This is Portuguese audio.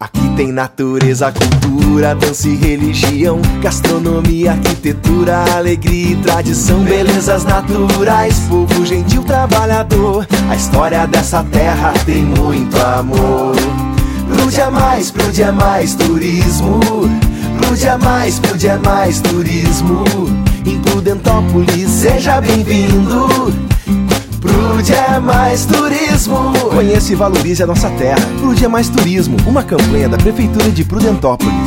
Aqui tem natureza, cultura, dança e religião, gastronomia, arquitetura, alegria e tradição, belezas naturais, povo gentil trabalhador. A história dessa terra tem muito amor. Prude a mais, prude a mais turismo. Prude a mais, prude a mais turismo. Em Prudentópolis, seja bem-vindo. Prude é mais turismo. Conheça e valorize a nossa terra. Prude é mais turismo, uma campanha da Prefeitura de Prudentópolis.